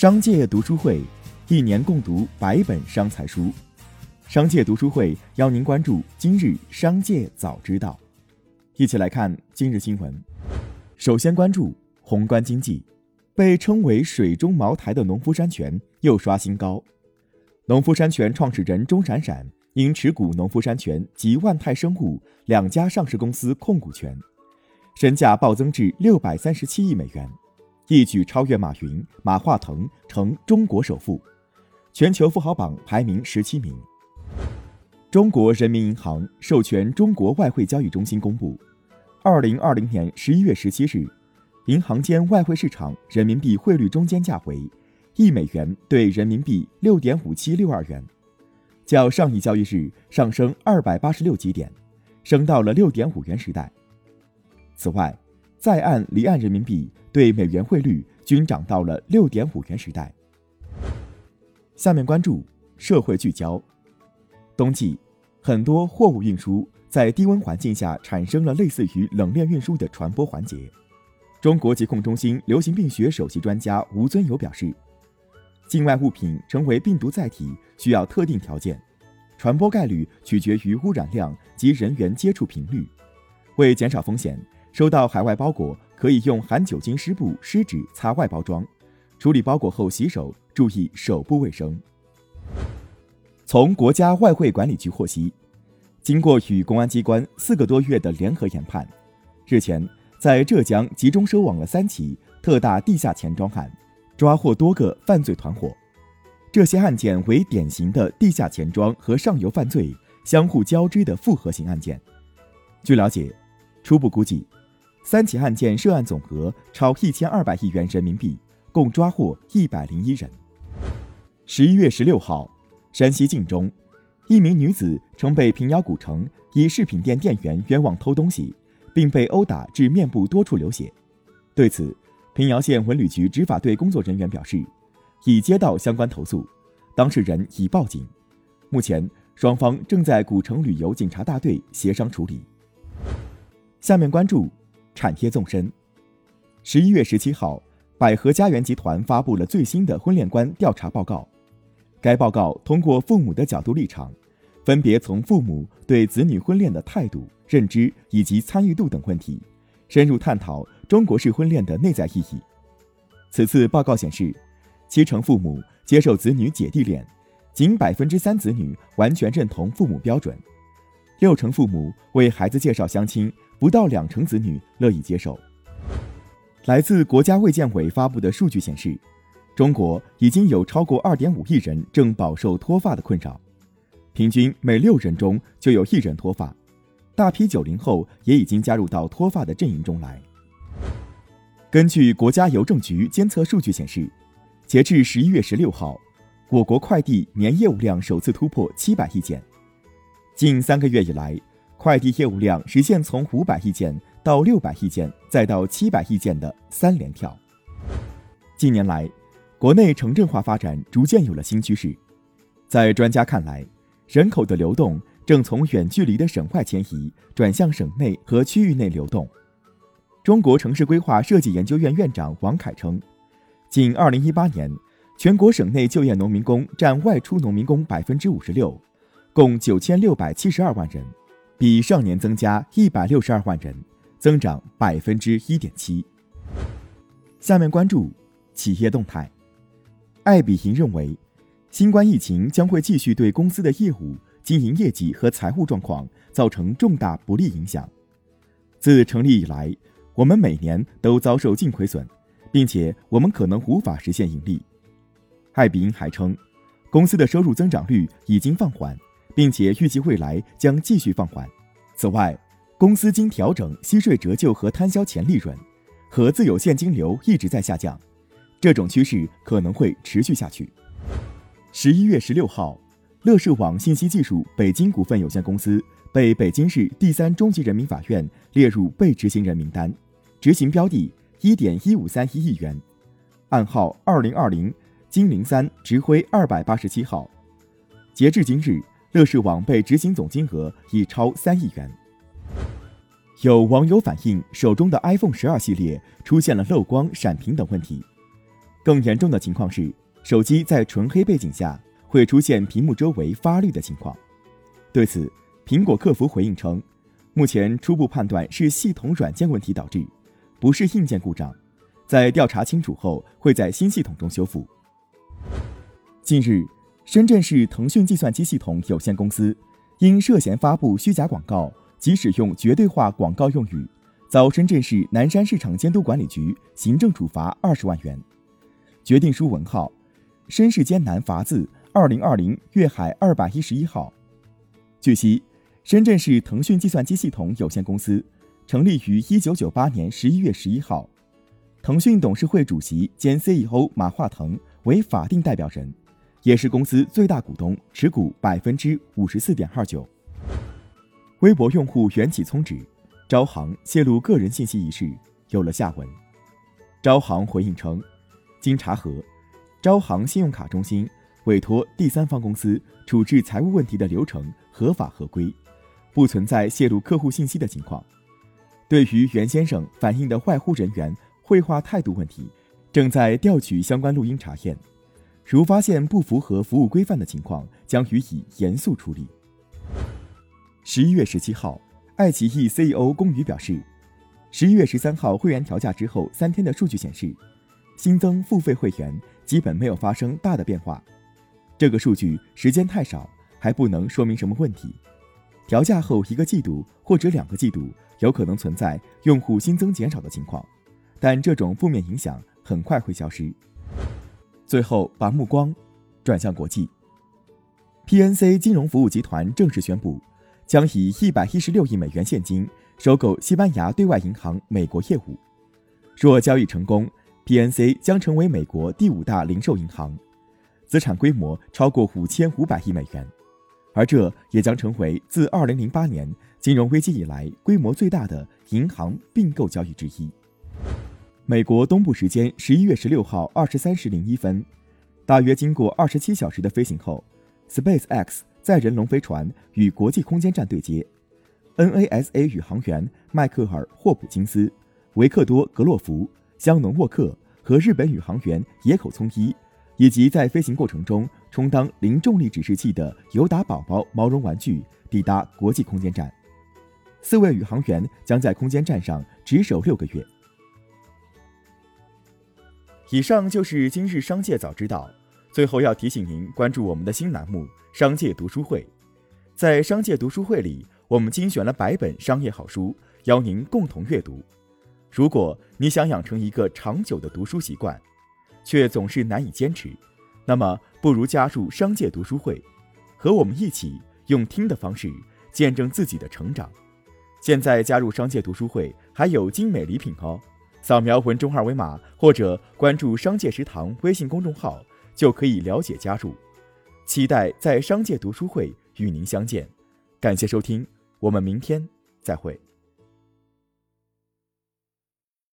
商界读书会，一年共读百本商财书。商界读书会邀您关注今日商界早知道，一起来看今日新闻。首先关注宏观经济，被称为“水中茅台”的农夫山泉又刷新高。农夫山泉创始人钟闪闪因持股农夫山泉及万泰生物两家上市公司控股权，身价暴增至六百三十七亿美元。一举超越马云、马化腾，成中国首富，全球富豪榜排名十七名。中国人民银行授权中国外汇交易中心公布，二零二零年十一月十七日，银行间外汇市场人民币汇率中间价为一美元兑人民币六点五七六二元，较上一交易日上升二百八十六基点，升到了六点五元时代。此外，在岸离岸人民币对美元汇率均涨到了六点五元时代。下面关注社会聚焦。冬季，很多货物运输在低温环境下产生了类似于冷链运输的传播环节。中国疾控中心流行病学首席专家吴尊友表示，境外物品成为病毒载体需要特定条件，传播概率取决于污染量及人员接触频率。为减少风险。收到海外包裹，可以用含酒精湿布、湿纸擦外包装。处理包裹后洗手，注意手部卫生。从国家外汇管理局获悉，经过与公安机关四个多月的联合研判，日前在浙江集中收网了三起特大地下钱庄案，抓获多个犯罪团伙。这些案件为典型的地下钱庄和上游犯罪相互交织的复合型案件。据了解，初步估计。三起案件涉案总额超一千二百亿元人民币，共抓获一百零一人。十一月十六号，山西晋中，一名女子曾被平遥古城一饰品店店员冤枉偷东西，并被殴打致面部多处流血。对此，平遥县文旅局执法队工作人员表示，已接到相关投诉，当事人已报警，目前双方正在古城旅游警察大队协商处理。下面关注。产业纵深。十一月十七号，百合家园集团发布了最新的婚恋观调查报告。该报告通过父母的角度立场，分别从父母对子女婚恋的态度、认知以及参与度等问题，深入探讨中国式婚恋的内在意义。此次报告显示，七成父母接受子女姐弟恋，仅百分之三子女完全认同父母标准，六成父母为孩子介绍相亲。不到两成子女乐意接受。来自国家卫健委发布的数据显示，中国已经有超过二点五亿人正饱受脱发的困扰，平均每六人中就有一人脱发，大批九零后也已经加入到脱发的阵营中来。根据国家邮政局监测数据显示，截至十一月十六号，我国快递年业务量首次突破七百亿件，近三个月以来。快递业务量实现从五百亿件到六百亿件，再到七百亿件的三连跳。近年来，国内城镇化发展逐渐有了新趋势。在专家看来，人口的流动正从远距离的省外迁移转向省内和区域内流动。中国城市规划设计研究院院长王凯称，仅二零一八年，全国省内就业农民工占外出农民工百分之五十六，共九千六百七十二万人。比上年增加一百六十二万人，增长百分之一点七。下面关注企业动态。艾比银认为，新冠疫情将会继续对公司的业务、经营业绩和财务状况造成重大不利影响。自成立以来，我们每年都遭受净亏损，并且我们可能无法实现盈利。艾比银还称，公司的收入增长率已经放缓。并且预计未来将继续放缓。此外，公司经调整息税折旧和摊销前利润，和自有现金流一直在下降，这种趋势可能会持续下去。十一月十六号，乐视网信息技术北京股份有限公司被北京市第三中级人民法院列入被执行人名单，执行标的一点一五三一亿元，暗号二零二零金零三直徽二百八十七号。截至今日。乐视网被执行总金额已超三亿元。有网友反映，手中的 iPhone 十二系列出现了漏光、闪屏等问题。更严重的情况是，手机在纯黑背景下会出现屏幕周围发绿的情况。对此，苹果客服回应称，目前初步判断是系统软件问题导致，不是硬件故障，在调查清楚后会在新系统中修复。近日，深圳市腾讯计算机系统有限公司因涉嫌发布虚假广告及使用绝对化广告用语，遭深圳市南山市场监督管理局行政处罚二十万元。决定书文号：深市艰难罚字二零二零粤海二百一十一号。据悉，深圳市腾讯计算机系统有限公司成立于一九九八年十一月十一号，腾讯董事会主席兼 CEO 马化腾为法定代表人，也是公司最大股东，持股百分之五十四点二九。微博用户缘起聪指招行泄露个人信息一事有了下文，招行回应称，经查核，招行信用卡中心。委托第三方公司处置财务问题的流程合法合规，不存在泄露客户信息的情况。对于袁先生反映的外呼人员绘画态度问题，正在调取相关录音查验，如发现不符合服务规范的情况，将予以严肃处理。十一月十七号，爱奇艺 CEO 龚宇表示，十一月十三号会员调价之后三天的数据显示，新增付费会员基本没有发生大的变化。这个数据时间太少，还不能说明什么问题。调价后一个季度或者两个季度，有可能存在用户新增减少的情况，但这种负面影响很快会消失。最后，把目光转向国际，PNC 金融服务集团正式宣布，将以一百一十六亿美元现金收购西班牙对外银行美国业务。若交易成功，PNC 将成为美国第五大零售银行。资产规模超过五千五百亿美元，而这也将成为自二零零八年金融危机以来规模最大的银行并购交易之一。美国东部时间十一月十六号二十三时零一分，大约经过二十七小时的飞行后，SpaceX 载人龙飞船与国际空间站对接，NASA 宇航员迈克尔·霍普金斯、维克多·格洛夫、香农·沃克和日本宇航员野口聪一。以及在飞行过程中充当零重力指示器的尤达宝宝毛绒玩具抵达国际空间站，四位宇航员将在空间站上值守六个月。以上就是今日商界早知道。最后要提醒您关注我们的新栏目《商界读书会》。在商界读书会里，我们精选了百本商业好书，邀您共同阅读。如果你想养成一个长久的读书习惯，却总是难以坚持，那么不如加入商界读书会，和我们一起用听的方式见证自己的成长。现在加入商界读书会还有精美礼品哦！扫描文中二维码或者关注商界食堂微信公众号就可以了解加入。期待在商界读书会与您相见，感谢收听，我们明天再会。